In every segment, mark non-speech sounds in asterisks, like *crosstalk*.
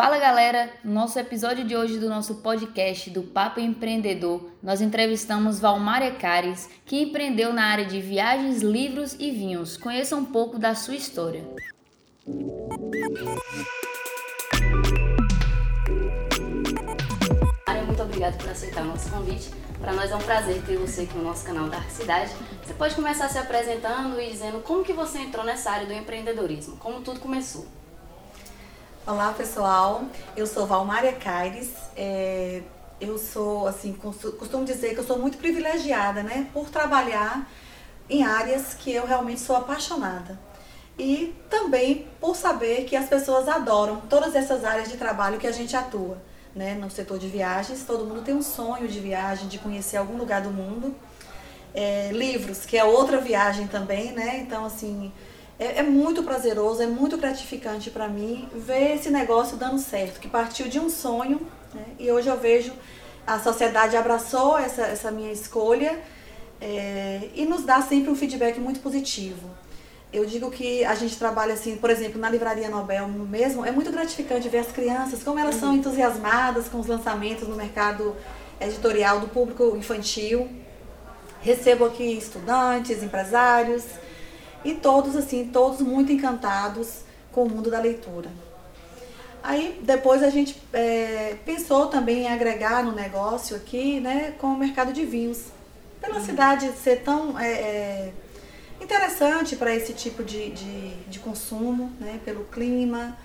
Fala galera, no nosso episódio de hoje do nosso podcast do Papo Empreendedor, nós entrevistamos Valmar Ecares, que empreendeu na área de viagens, livros e vinhos. Conheça um pouco da sua história. Muito obrigada por aceitar o nosso convite. Para nós é um prazer ter você aqui no nosso canal da Cidade. Você pode começar se apresentando e dizendo como que você entrou nessa área do empreendedorismo, como tudo começou. Olá pessoal, eu sou Valmária Caires. É, eu sou, assim, costumo dizer que eu sou muito privilegiada, né, por trabalhar em áreas que eu realmente sou apaixonada. E também por saber que as pessoas adoram todas essas áreas de trabalho que a gente atua, né, no setor de viagens. Todo mundo tem um sonho de viagem, de conhecer algum lugar do mundo. É, livros, que é outra viagem também, né? Então, assim, é, é muito prazeroso, é muito gratificante para mim ver esse negócio dando certo, que partiu de um sonho né? e hoje eu vejo a sociedade abraçou essa, essa minha escolha é, e nos dá sempre um feedback muito positivo. Eu digo que a gente trabalha assim, por exemplo, na Livraria Nobel mesmo, é muito gratificante ver as crianças, como elas uhum. são entusiasmadas com os lançamentos no mercado editorial do público infantil. Recebo aqui estudantes, empresários, e todos assim, todos muito encantados com o mundo da leitura. Aí depois a gente é, pensou também em agregar no negócio aqui, né, com o mercado de vinhos. Pela uhum. cidade ser tão é, é, interessante para esse tipo de, de, de, consumo, né, pelo clima.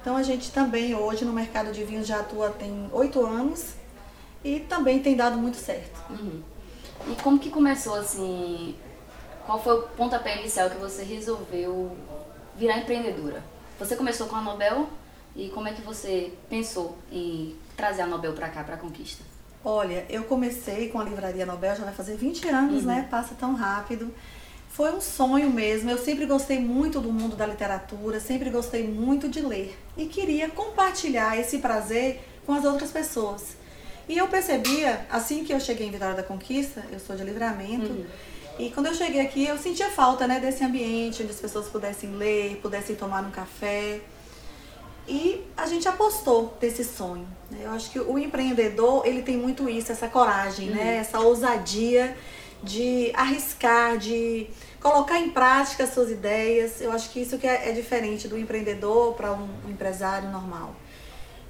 Então a gente também hoje no mercado de vinhos já atua tem oito anos e também tem dado muito certo. Uhum. E como que começou assim qual foi o pontapé inicial que você resolveu virar empreendedora? Você começou com a Nobel e como é que você pensou em trazer a Nobel para cá, para a Conquista? Olha, eu comecei com a Livraria Nobel, já vai fazer 20 anos, uhum. né? Passa tão rápido. Foi um sonho mesmo. Eu sempre gostei muito do mundo da literatura, sempre gostei muito de ler e queria compartilhar esse prazer com as outras pessoas. E eu percebia, assim que eu cheguei em Vitória da Conquista, eu sou de livramento, uhum. E quando eu cheguei aqui, eu sentia falta né, desse ambiente onde as pessoas pudessem ler, pudessem tomar um café. E a gente apostou desse sonho. Né? Eu acho que o empreendedor, ele tem muito isso, essa coragem, né? uhum. né? essa ousadia de arriscar, de colocar em prática as suas ideias. Eu acho que isso que é, é diferente do empreendedor para um empresário normal.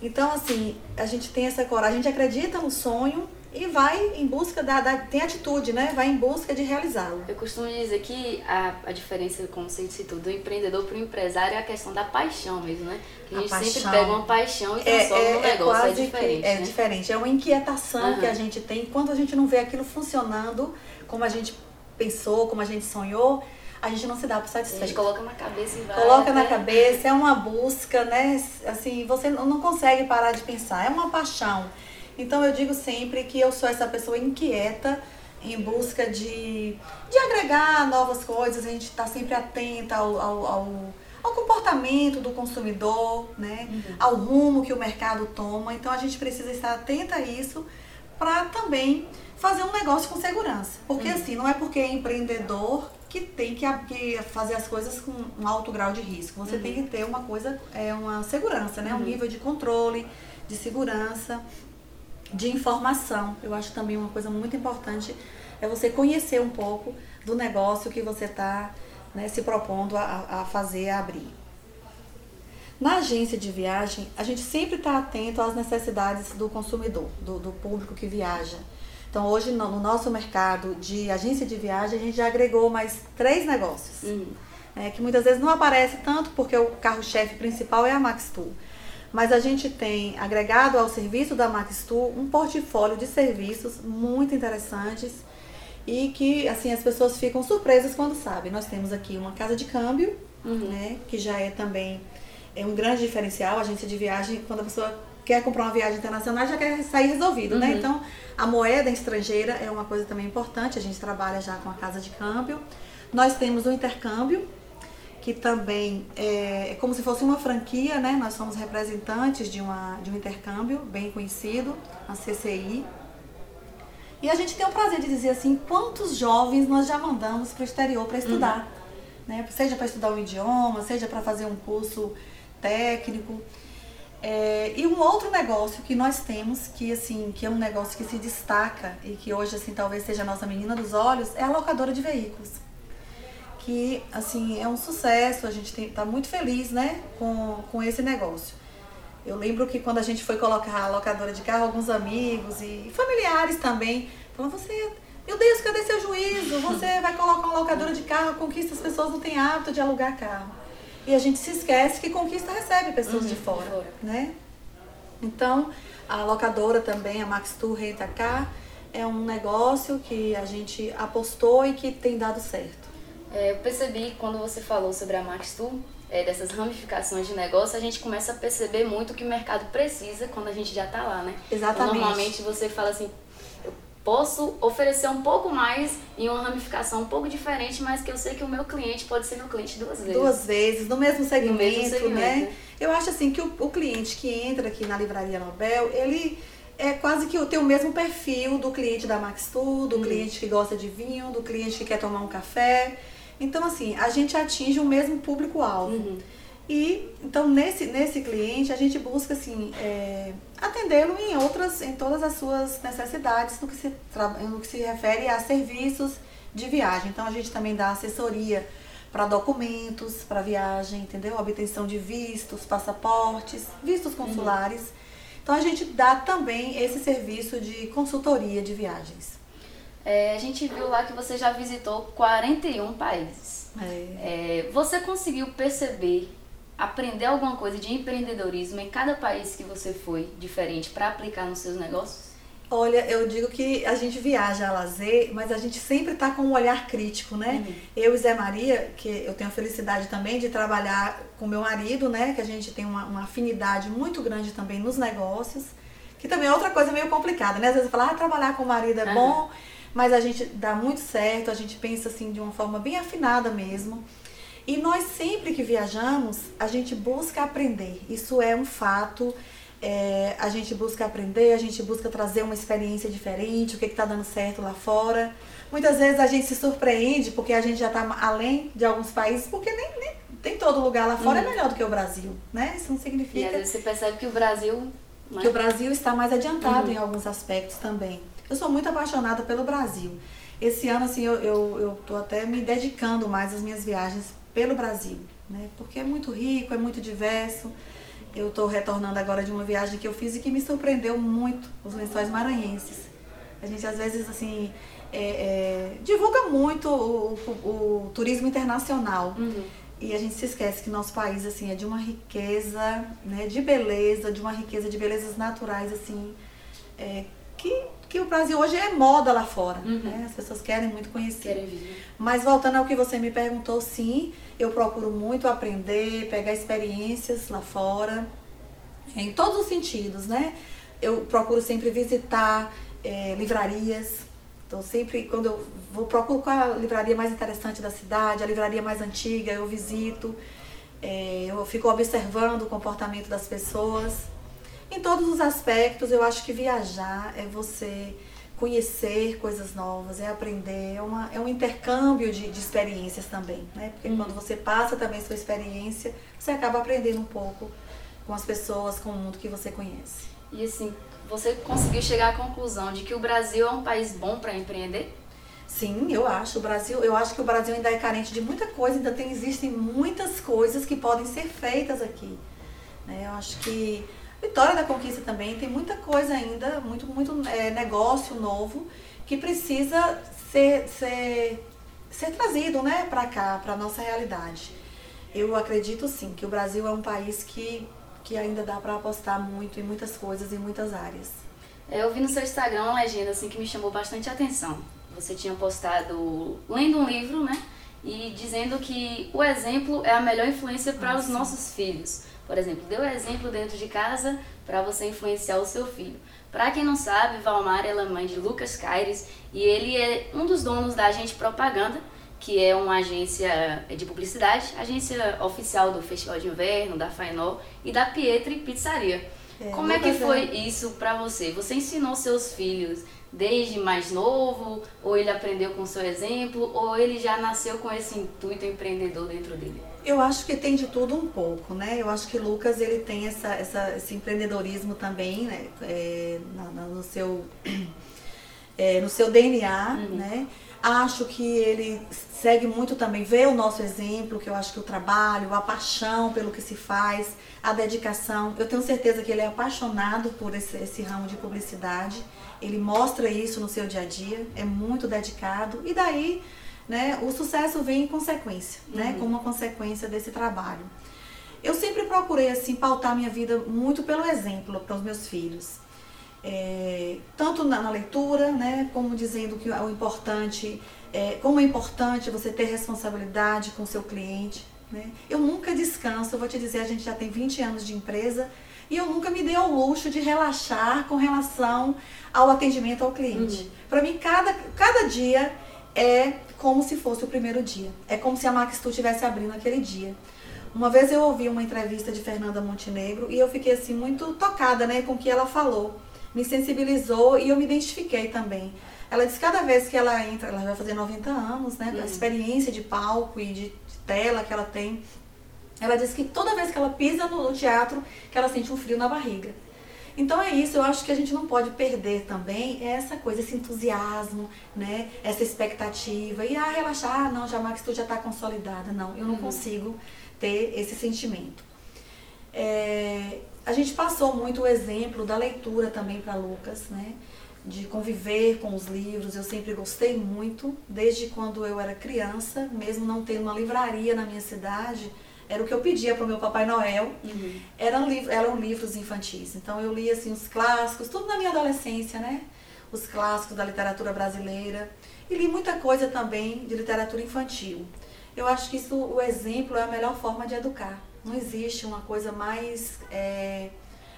Então, assim, a gente tem essa coragem, a gente acredita no sonho e vai em busca da, da, tem atitude, né? Vai em busca de realizá-lo. Eu costumo dizer que a, a diferença, como você tudo, do empreendedor para o empresário é a questão da paixão mesmo, né? Que a, a gente paixão. sempre pega uma paixão e transforma é, é, é negócio, é, diferente. É né? diferente, é uma inquietação uhum. que a gente tem quando a gente não vê aquilo funcionando como a gente pensou, como a gente sonhou. A gente não se dá por satisfeito. A gente coloca na cabeça e vai. Coloca na cabeça, é uma busca, né? Assim, você não consegue parar de pensar. É uma paixão. Então eu digo sempre que eu sou essa pessoa inquieta em busca de, de agregar novas coisas, a gente está sempre atenta ao, ao, ao, ao, comportamento do consumidor, né? Uhum. ao rumo que o mercado toma. Então a gente precisa estar atenta a isso para também fazer um negócio com segurança. Porque uhum. assim, não é porque é empreendedor que tem que, que, fazer as coisas com um alto grau de risco. Você uhum. tem que ter uma coisa, é uma segurança, né? um uhum. nível de controle, de segurança de informação. Eu acho também uma coisa muito importante é você conhecer um pouco do negócio que você está né, se propondo a, a fazer, a abrir. Na agência de viagem, a gente sempre está atento às necessidades do consumidor, do, do público que viaja. Então, hoje, no, no, nosso mercado de agência de viagem, a gente já agregou mais três negócios. Uhum. É, que muitas vezes não aparece tanto porque o carro-chefe principal é a Max Tour mas a gente tem agregado ao serviço da Maxtour um portfólio de serviços muito interessantes e que assim as pessoas ficam surpresas quando sabem. Nós temos aqui uma casa de câmbio, uhum. né, que já é também é um grande diferencial. A agência de viagem, quando a pessoa quer comprar uma viagem internacional, já quer sair resolvido, né? uhum. né? Então, a moeda estrangeira é uma coisa também importante. A gente trabalha já com a casa de câmbio. Nós temos o intercâmbio, que também é, é, como se fosse uma franquia, né? Nós somos representantes de, uma, de um intercâmbio bem conhecido, a CCI. E a gente tem o prazer de dizer assim, quantos jovens nós já mandamos para o exterior para estudar. Uhum. Né? Seja para estudar um idioma, seja para fazer um curso técnico. É, e um outro negócio que nós temos, que assim, que é um negócio que se destaca e que hoje assim talvez seja a nossa menina dos olhos, é a locadora de veículos. Que assim é um sucesso, a gente está muito feliz né, com, com esse negócio. Eu lembro que quando a gente foi colocar a locadora de carro, alguns amigos e familiares também falaram, você, meu Deus, cadê seu juízo? Você vai colocar uma locadora de carro, conquista as pessoas não têm hábito de alugar carro. E a gente se esquece que conquista recebe pessoas uhum, de fora, fora, né? Então, a locadora também, a Max Tour Renta Car, é um negócio que a gente apostou e que tem dado certo. É, eu percebi quando você falou sobre a Max Tour, é, dessas ramificações de negócio, a gente começa a perceber muito o que o mercado precisa quando a gente já está lá, né? Exatamente. Então, normalmente você fala assim, posso oferecer um pouco mais em uma ramificação um pouco diferente, mas que eu sei que o meu cliente pode ser meu cliente duas vezes. Duas vezes, no mesmo segmento, no mesmo segmento. né? Eu acho assim que o, o, cliente que entra aqui na Livraria Nobel, ele é quase que tem o mesmo perfil do cliente da Max Tour, do hum. cliente que gosta de vinho, do cliente que quer tomar um café. Então, assim, a gente atinge o mesmo público-alvo. Uhum. E então nesse, nesse cliente a gente busca assim é, atendê-lo em outras, em todas as suas necessidades no que, se, no que se refere a serviços de viagem. Então a gente também dá assessoria para documentos, para viagem, entendeu? Obtenção de vistos, passaportes, vistos uhum. consulares. Uhum. Então a gente dá também esse serviço de consultoria de viagens. É, a gente viu lá que você já visitou 41 países. É. É, você conseguiu perceber aprender alguma coisa de empreendedorismo em cada país que você foi diferente para aplicar nos seus negócios? Olha, eu digo que a gente viaja a lazer, mas a gente sempre está com um olhar crítico, né? Uhum. Eu e Zé Maria, que eu tenho a felicidade também de trabalhar com meu marido, né? Que a gente tem uma, uma afinidade muito grande também nos negócios, que também é outra coisa meio complicada, né? Às vezes falar, ah, trabalhar com o marido é uhum. bom, mas a gente dá muito certo, a gente pensa assim de uma forma bem afinada mesmo. E nós sempre que viajamos, a gente busca aprender. Isso é um fato. É, a gente busca aprender, a gente busca trazer uma experiência diferente, o que está dando certo lá fora. Muitas vezes a gente se surpreende porque a gente já está além de alguns países, porque nem, nem tem todo lugar lá fora uhum. é melhor do que o Brasil, né? Isso não significa. E às vezes você percebe que o Brasil. Né? Que o Brasil está mais adiantado uhum. em alguns aspectos também. Eu sou muito apaixonada pelo Brasil. Esse ano, assim, eu, eu, eu tô até me dedicando mais às minhas viagens pelo Brasil, né? Porque é muito rico, é muito diverso. Eu estou retornando agora de uma viagem que eu fiz e que me surpreendeu muito, os lençóis maranhenses. A gente às vezes assim é, é, divulga muito o, o, o turismo internacional. Uhum. E a gente se esquece que nosso país assim é de uma riqueza, né, de beleza, de uma riqueza de belezas naturais assim, é, que que o Brasil hoje é moda lá fora. Uhum. Né? As pessoas querem muito conhecer. Querem vir. Mas voltando ao que você me perguntou, sim, eu procuro muito aprender, pegar experiências lá fora, em todos os sentidos, né? Eu procuro sempre visitar é, livrarias. Então, sempre quando eu vou, procuro qual é a livraria mais interessante da cidade, a livraria mais antiga, eu visito. É, eu fico observando o comportamento das pessoas em todos os aspectos, eu acho que viajar é você conhecer coisas novas, é aprender, é, uma, é um intercâmbio de, de experiências também, né? Porque uhum. quando você passa também sua experiência, você acaba aprendendo um pouco com as pessoas, com o mundo que você conhece. E assim, você conseguiu chegar à conclusão de que o Brasil é um país bom para empreender? Sim, eu acho. O Brasil, eu acho que o Brasil ainda é carente de muita coisa, ainda tem, existem muitas coisas que podem ser feitas aqui. Né? Eu acho que Vitória da Conquista também tem muita coisa ainda, muito, muito é, negócio novo que precisa ser, ser, ser trazido né, para cá, para a nossa realidade. Eu acredito sim que o Brasil é um país que, que ainda dá para apostar muito em muitas coisas, em muitas áreas. É, eu vi no seu Instagram uma legenda assim, que me chamou bastante atenção. Você tinha postado lendo um livro, né? E dizendo que o exemplo é a melhor influência para ah, os sim. nossos filhos. Por exemplo, dê o exemplo dentro de casa para você influenciar o seu filho. Para quem não sabe, Valmar é mãe de Lucas Caires e ele é um dos donos da Agente Propaganda, que é uma agência de publicidade, agência oficial do Festival de Inverno, da Fainol e da Pietri Pizzaria. É, Como é que foi é... isso para você? Você ensinou seus filhos desde mais novo, ou ele aprendeu com seu exemplo, ou ele já nasceu com esse intuito empreendedor dentro dele? Eu acho que tem de tudo um pouco, né? Eu acho que Lucas ele tem essa, essa esse empreendedorismo também, né? É, no seu *clears throat* é, no seu DNA, uhum. né? Acho que ele segue muito também, vê o nosso exemplo, que eu acho que o trabalho, a paixão pelo que se faz, a dedicação. Eu tenho certeza que ele é apaixonado por esse, esse ramo de publicidade. Ele mostra isso no seu dia a dia, é muito dedicado. E daí né, o sucesso vem em consequência, né, uhum. né, como uma consequência desse trabalho. Eu sempre procurei assim pautar minha vida muito pelo exemplo para os meus filhos, é, tanto na, na, leitura, né, como dizendo que o importante, é, como é importante você ter responsabilidade com o seu cliente. Né? Eu nunca descanso, eu vou te dizer, a gente já tem 20 anos de empresa e eu nunca me dei ao luxo de relaxar com relação ao atendimento ao cliente. Uhum. Para mim, cada, cada dia é como se fosse o primeiro dia. É como se a Maxtu estivesse abrindo aquele dia. Uma vez eu ouvi uma entrevista de Fernanda Montenegro e eu fiquei assim muito tocada, né, com o que ela falou. Me sensibilizou e eu me identifiquei também. Ela disse que cada vez que ela entra, ela vai fazer 90 anos, né, uhum. a experiência de palco e de, de tela que ela tem. Ela disse que toda vez que ela pisa no, no teatro, que ela sente um frio na barriga. Então é isso, eu acho que a gente não pode perder também essa coisa, esse entusiasmo, né? Essa expectativa. E ah, relaxar, ah, não, já Max, tu já está consolidada. Não, eu não uhum. consigo ter esse sentimento. É, a gente passou muito o exemplo da leitura também para Lucas, né? De conviver com os livros, eu sempre gostei muito, desde quando eu era criança, mesmo não tendo uma livraria na minha cidade, era o que eu pedia para o meu Papai Noel. Uhum. Eram, eram livros infantis. Então eu li assim os clássicos, tudo na minha adolescência, né? Os clássicos da literatura brasileira. E li muita coisa também de literatura infantil. Eu acho que isso, o exemplo é a melhor forma de educar. Não existe uma coisa mais, é,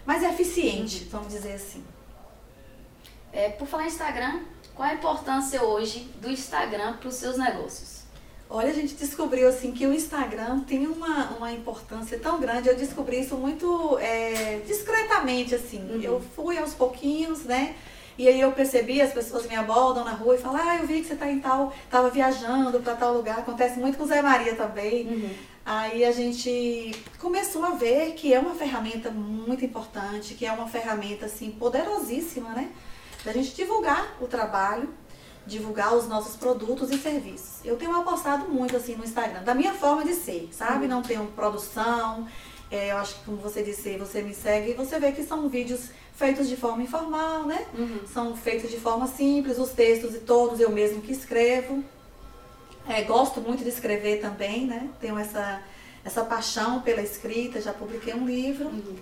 mais eficiente, vamos dizer assim. É, por falar em Instagram, qual a importância hoje do Instagram para os seus negócios? Olha, a gente descobriu assim que o Instagram tem uma, uma importância tão grande. Eu descobri isso muito é, discretamente, assim. Uhum. Eu fui aos pouquinhos, né? E aí eu percebi, as pessoas me abordam na rua e falam, ah, eu vi que você está em tal, estava viajando para tal lugar. Acontece muito com o Zé Maria também. Uhum. Aí a gente começou a ver que é uma ferramenta muito importante, que é uma ferramenta assim poderosíssima, né? Da gente divulgar o trabalho divulgar os nossos produtos e serviços. Eu tenho apostado muito assim no Instagram, da minha forma de ser, sabe? Uhum. Não tenho produção. É, eu acho que como você disse, você me segue e você vê que são vídeos feitos de forma informal, né? Uhum. São feitos de forma simples, os textos e todos eu mesmo que escrevo. É, gosto muito de escrever também, né? Tenho essa, essa paixão pela escrita, já publiquei um livro. Uhum.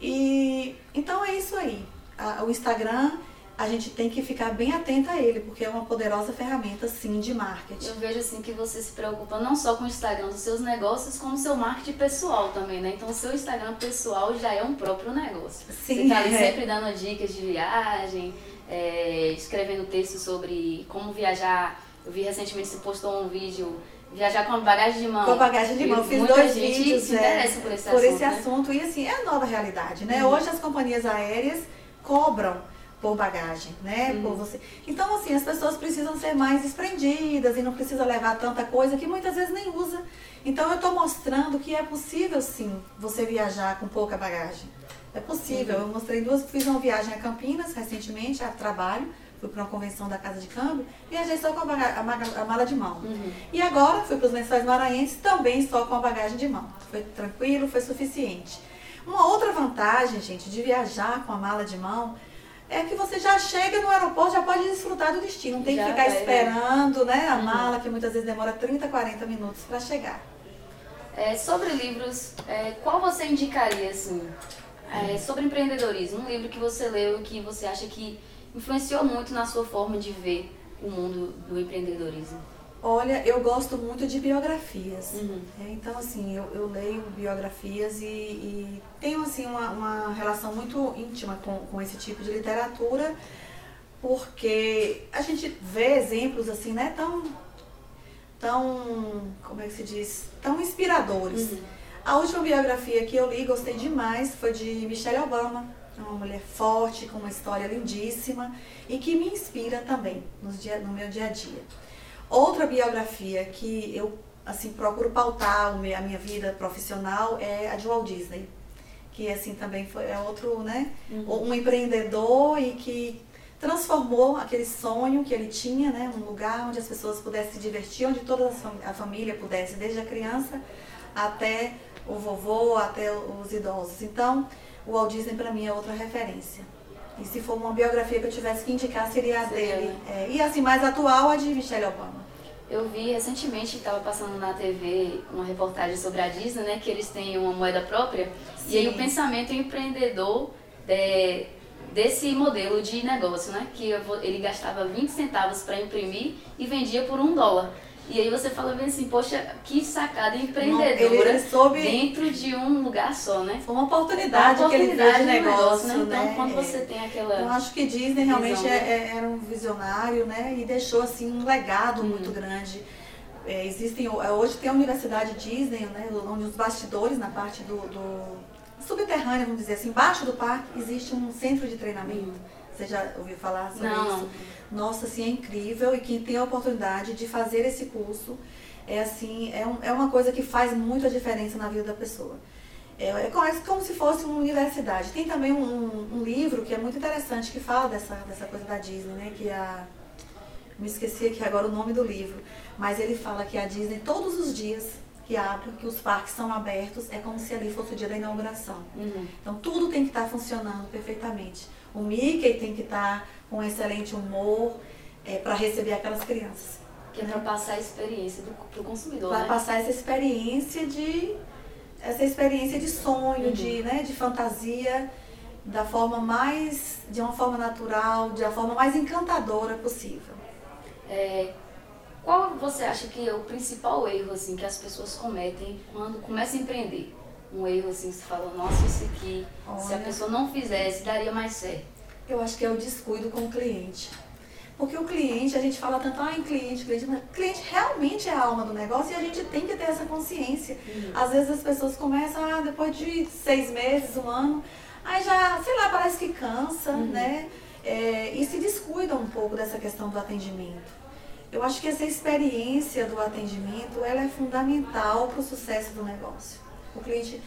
E então é isso aí. A, o Instagram a gente tem que ficar bem atenta a ele, porque é uma poderosa ferramenta, sim, de marketing. Eu vejo, assim, que você se preocupa não só com o Instagram dos seus negócios, como o seu marketing pessoal também, né? Então, o seu Instagram pessoal já é um próprio negócio. Sim, você tá ali *laughs* é. sempre dando dicas de viagem, é, escrevendo textos sobre como viajar. Eu vi recentemente você postou um vídeo Viajar com bagagem de mão. Com bagagem de mão. Fiz dois vídeos. se interessa é, por esse por assunto. Esse né? assunto. E assim, é a nova realidade, né? Uhum. Hoje as companhias aéreas cobram por bagagem, né? Uhum. Por você. Então, assim, as pessoas precisam ser mais desprendidas e não precisa levar tanta coisa que muitas vezes nem usa. Então, eu estou mostrando que é possível, sim, você viajar com pouca bagagem. É possível. Uhum. Eu mostrei duas, fiz uma viagem a Campinas recentemente, a trabalho, fui para uma convenção da Casa de Câmbio, viajei só com a, baga, a, a mala de mão. Uhum. E agora fui para os lençóis maranhenses, também só com a bagagem de mão. Foi tranquilo, foi suficiente. Uma outra vantagem, gente, de viajar com a mala de mão é que você já chega no aeroporto, já pode desfrutar do destino. Não tem já que ficar é. esperando né, a uhum. mala, que muitas vezes demora 30, 40 minutos para chegar. É, sobre livros, é, qual você indicaria, assim, é, sobre empreendedorismo? Um livro que você leu e que você acha que influenciou muito na sua forma de ver o mundo do empreendedorismo? Olha, eu gosto muito de biografias. Uhum. É, então, assim, eu, eu, leio biografias e, e tenho, assim, uma, uma, relação muito íntima com, com esse tipo de literatura, porque a gente vê exemplos, assim, né, tão, tão, como é que se diz, tão inspiradores. Uhum. A última biografia que eu li, gostei demais, foi de Michelle Obama, uma mulher forte, com uma história lindíssima e que me inspira também no, dia, no meu dia a dia. Outra biografia que eu assim, procuro pautar a minha vida profissional é a de Walt Disney. Que assim também foi é outro, né? Uhum. Um empreendedor e que transformou aquele sonho que ele tinha, né? Um lugar onde as pessoas pudessem se divertir, onde toda a família pudesse, desde a criança até o vovô, até os idosos. Então, o Walt Disney para mim é outra referência. E se for uma biografia que eu tivesse que indicar, seria a dele. É, e assim, mais atual, a de Michelle Obama. Eu vi recentemente, estava passando na TV uma reportagem sobre a Disney, né? Que eles têm uma moeda própria. Sim. E aí o pensamento empreendedor é, desse modelo de negócio, né? Que ele gastava 20 centavos para imprimir e vendia por um dólar. E aí você fala bem assim, poxa, que sacada empreendedora ele, soube... dentro de um lugar só, né? Foi uma oportunidade, uma oportunidade que ele fez de negócio, né? né? Então, quando você tem aquela... Eu acho que Disney realmente é, é, era um visionário, né? E deixou, assim, um legado hum. muito grande. É, existem, é, hoje tem a Universidade Disney, né? Onde os bastidores, na parte do, do subterrâneo, vamos dizer assim, embaixo do parque, existe um centro de treinamento. Hum. Você já ouviu falar sobre Não. isso? Nossa, assim, é incrível e quem tem a oportunidade de fazer esse curso é assim, é, um, é uma coisa que faz muita diferença na vida da pessoa. É, é como, é como se fosse uma universidade. Tem também um, um, livro que é muito interessante que fala dessa, dessa coisa da Disney, né? Que é a. Me esqueci aqui agora o nome do livro, mas ele fala que a Disney, todos os dias que abre, que os parques são abertos, é como se ali fosse o dia da inauguração. Uhum. Então tudo tem que estar funcionando perfeitamente. O Mickey tem que estar com excelente humor é, para receber aquelas crianças. Que é para passar a experiência para o consumidor. Para né? passar essa experiência de essa experiência de sonho, uhum. de, né, de fantasia, da forma mais, de uma forma natural, de a forma mais encantadora possível. É, qual você acha que é o principal erro assim que as pessoas cometem quando começam a empreender? Um erro assim, você fala, nossa, isso aqui, Olha, se a pessoa não fizesse, daria mais certo. Eu acho que é o descuido com o cliente. Porque o cliente, a gente fala tanto, ah, em cliente, cliente, mas cliente realmente é a alma do negócio e a gente tem que ter essa consciência. Uhum. Às vezes as pessoas começam, ah, depois de seis meses, um ano, aí já, sei lá, parece que cansa, uhum. né? É, e se descuida um pouco dessa questão do atendimento. Eu acho que essa experiência do atendimento, ela é fundamental para o sucesso do negócio. O cliente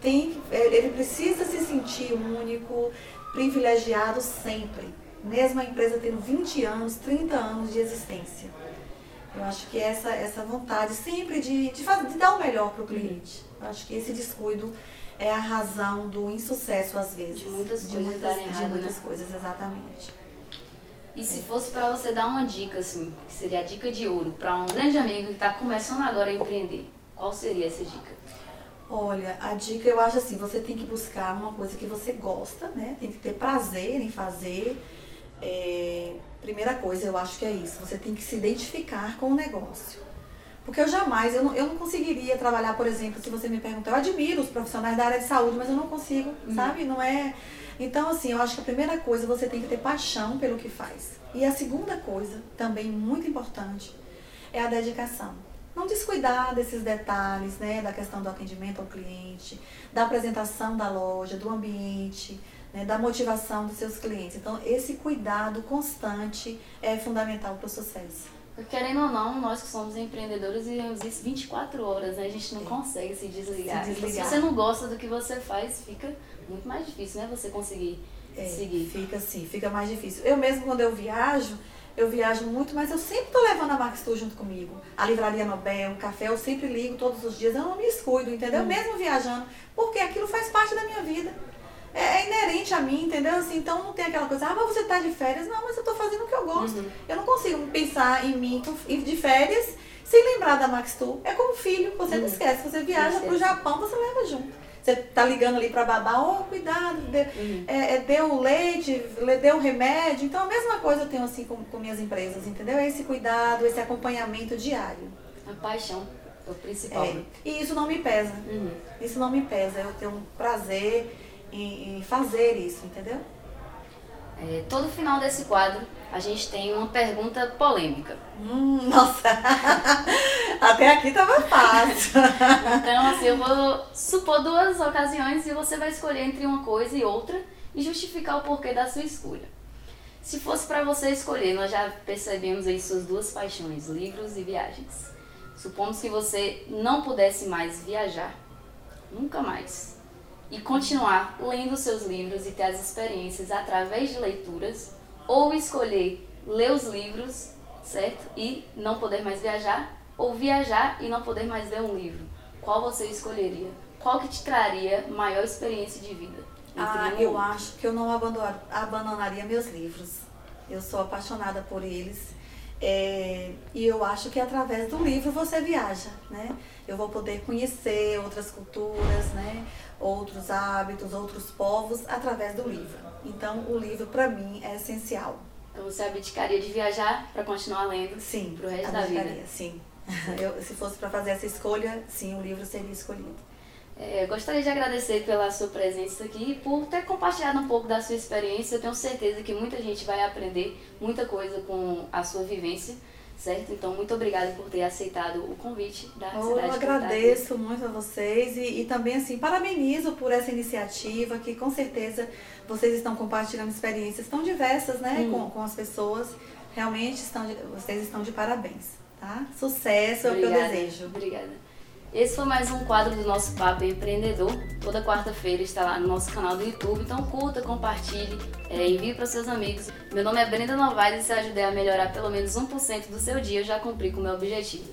tem, ele precisa se sentir único, privilegiado sempre, mesmo a empresa tendo 20 anos, 30 anos de existência. Eu acho que essa, essa vontade sempre de, de, fazer, de dar o melhor para o cliente. Eu acho que esse descuido é a razão do insucesso às vezes. De muitas de coisas muitas, de errado, muitas né? coisas, exatamente. E se fosse para você dar uma dica, assim, que seria a dica de ouro, para um grande amigo que está começando agora a empreender, qual seria essa dica? Olha, a dica eu acho assim, você tem que buscar uma coisa que você gosta, né? Tem que ter prazer em fazer. É, primeira coisa, eu acho que é isso. Você tem que se identificar com o negócio. Porque eu jamais, eu não, eu não conseguiria trabalhar, por exemplo, se você me perguntar, eu admiro os profissionais da área de saúde, mas eu não consigo, uhum. sabe? Não é. Então, assim, eu acho que a primeira coisa você tem que ter paixão pelo que faz. E a segunda coisa, também muito importante, é a dedicação não descuidar desses detalhes, né, da questão do atendimento ao cliente, da apresentação da loja, do ambiente, né, da motivação dos seus clientes. Então, esse cuidado constante é fundamental para o sucesso. Querendo ou não, nós que somos empreendedores vivemos isso 24 horas, né? A gente não é. consegue se desligar. se desligar. Se você não gosta do que você faz, fica muito mais difícil, né? Você conseguir é, seguir. Fica assim, fica mais difícil. Eu mesmo, quando eu viajo, eu viajo muito, mas eu sempre tô levando a Max Tour junto comigo. A Livraria Nobel, o café, eu sempre ligo todos os dias, eu não me descuido, entendeu? Hum. Mesmo viajando, porque aquilo faz parte da minha vida. É, é, inerente a mim, entendeu? Assim, então não tem aquela coisa, ah, mas você tá de férias. Não, mas eu tô fazendo o que eu gosto. Uhum. Eu não consigo pensar em mim de férias sem lembrar da Max Tour. É como filho, você uhum. não esquece. Você viaja pro Japão, você leva junto. Você tá ligando ali para babá, oh, cuidado, de, uhum. é, é, deu leite, deu remédio. Então a mesma coisa eu tenho assim com, com minhas empresas, entendeu? Esse cuidado, esse acompanhamento diário. A paixão é o principal. É. E isso não me pesa. Uhum. Isso não me pesa. Eu tenho um prazer em, em fazer isso, entendeu? É, todo final desse quadro a gente tem uma pergunta polêmica. Hum, *laughs* nossa, até aqui tava fácil. então, assim, eu vou supor duas ocasiões e você vai escolher entre uma coisa e outra e justificar o porquê da sua escolha. Se fosse para você escolher, nós já percebemos aí suas duas paixões, livros e viagens. Supondo que você não pudesse mais viajar, nunca mais, e continuar lendo seus livros e ter as experiências através de leituras, ou escolher ler os livros, certo? E não poder mais viajar, ou viajar e não poder mais ler um livro. Qual você escolheria? Qual que te traria maior experiência de vida? Ah, eu acho que eu não abandonaria meus livros. Eu sou apaixonada por eles. É, e eu acho que através do livro você viaja, né? Eu vou poder conhecer outras culturas, né? Outros hábitos, outros povos através do livro. Então, o livro para mim é essencial. Então, você abdicaria de viajar para continuar lendo? Sim, pro resto da vida. Sim. *laughs* Eu, se fosse para fazer essa escolha, sim, o livro seria escolhido. É, gostaria de agradecer pela sua presença aqui e por ter compartilhado um pouco da sua experiência. Eu tenho certeza que muita gente vai aprender muita coisa com a sua vivência, certo? Então, muito obrigada por ter aceitado o convite da oh, cidade. Eu agradeço muito a vocês e, e também, assim, parabenizo por essa iniciativa que, com certeza, vocês estão compartilhando experiências tão diversas, né, hum. com, com as pessoas. Realmente, estão de, vocês estão de parabéns, tá? Sucesso obrigada, é o que eu desejo. Obrigada. Esse foi mais um quadro do nosso Papo Empreendedor. Toda quarta-feira está lá no nosso canal do YouTube. Então curta, compartilhe, é, envie para seus amigos. Meu nome é Brenda Novaes e se ajudei a melhorar pelo menos 1% do seu dia, eu já cumpri com o meu objetivo.